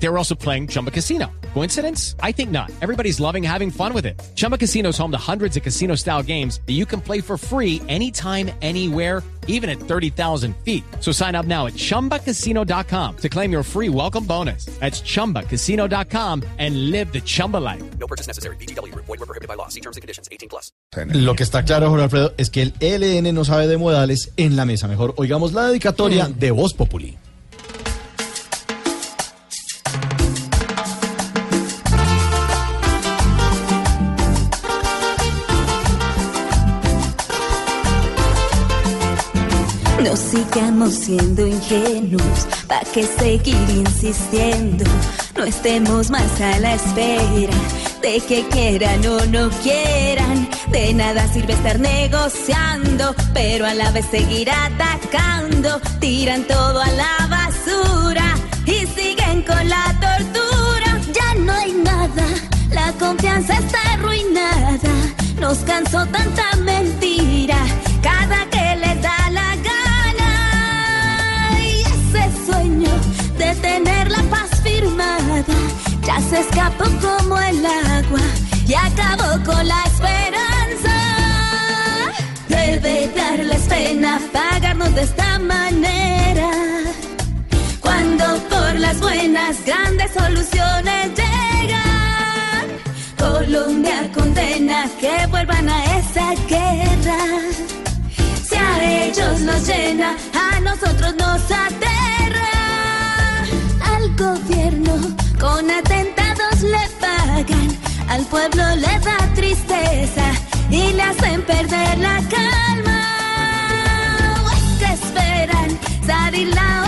They were also playing Chumba Casino. Coincidence? I think not. Everybody's loving having fun with it. Chumba Casino is home to hundreds of casino style games that you can play for free anytime, anywhere, even at 30,000 feet. So sign up now at chumbacasino.com to claim your free welcome bonus. That's chumbacasino.com and live the Chumba life. No purchase necessary. BGW. Void were prohibited by law. See terms and conditions. 18 plus. Lo que está claro, Jorge Alfredo, es que el ELN no sabe de modales en la mesa. Mejor oigamos la dedicatoria mm. de Voz Populi. No sigamos siendo ingenuos, ¿pa' que seguir insistiendo? No estemos más a la espera de que quieran o no quieran. De nada sirve estar negociando, pero a la vez seguir atacando. Tiran todo a la basura y siguen con la tortura. Ya no hay nada, la confianza está arruinada. Nos cansó tanta se escapó como el agua y acabó con la esperanza. Debe darles pena pagarnos de esta manera. Cuando por las buenas grandes soluciones llegan, Colombia condena que vuelvan a esa guerra. Si a ellos los llena, a nosotros nos aterra. Gobierno con atentados le pagan, al pueblo le da tristeza y le hacen perder la calma. ¿O es que esperan salir la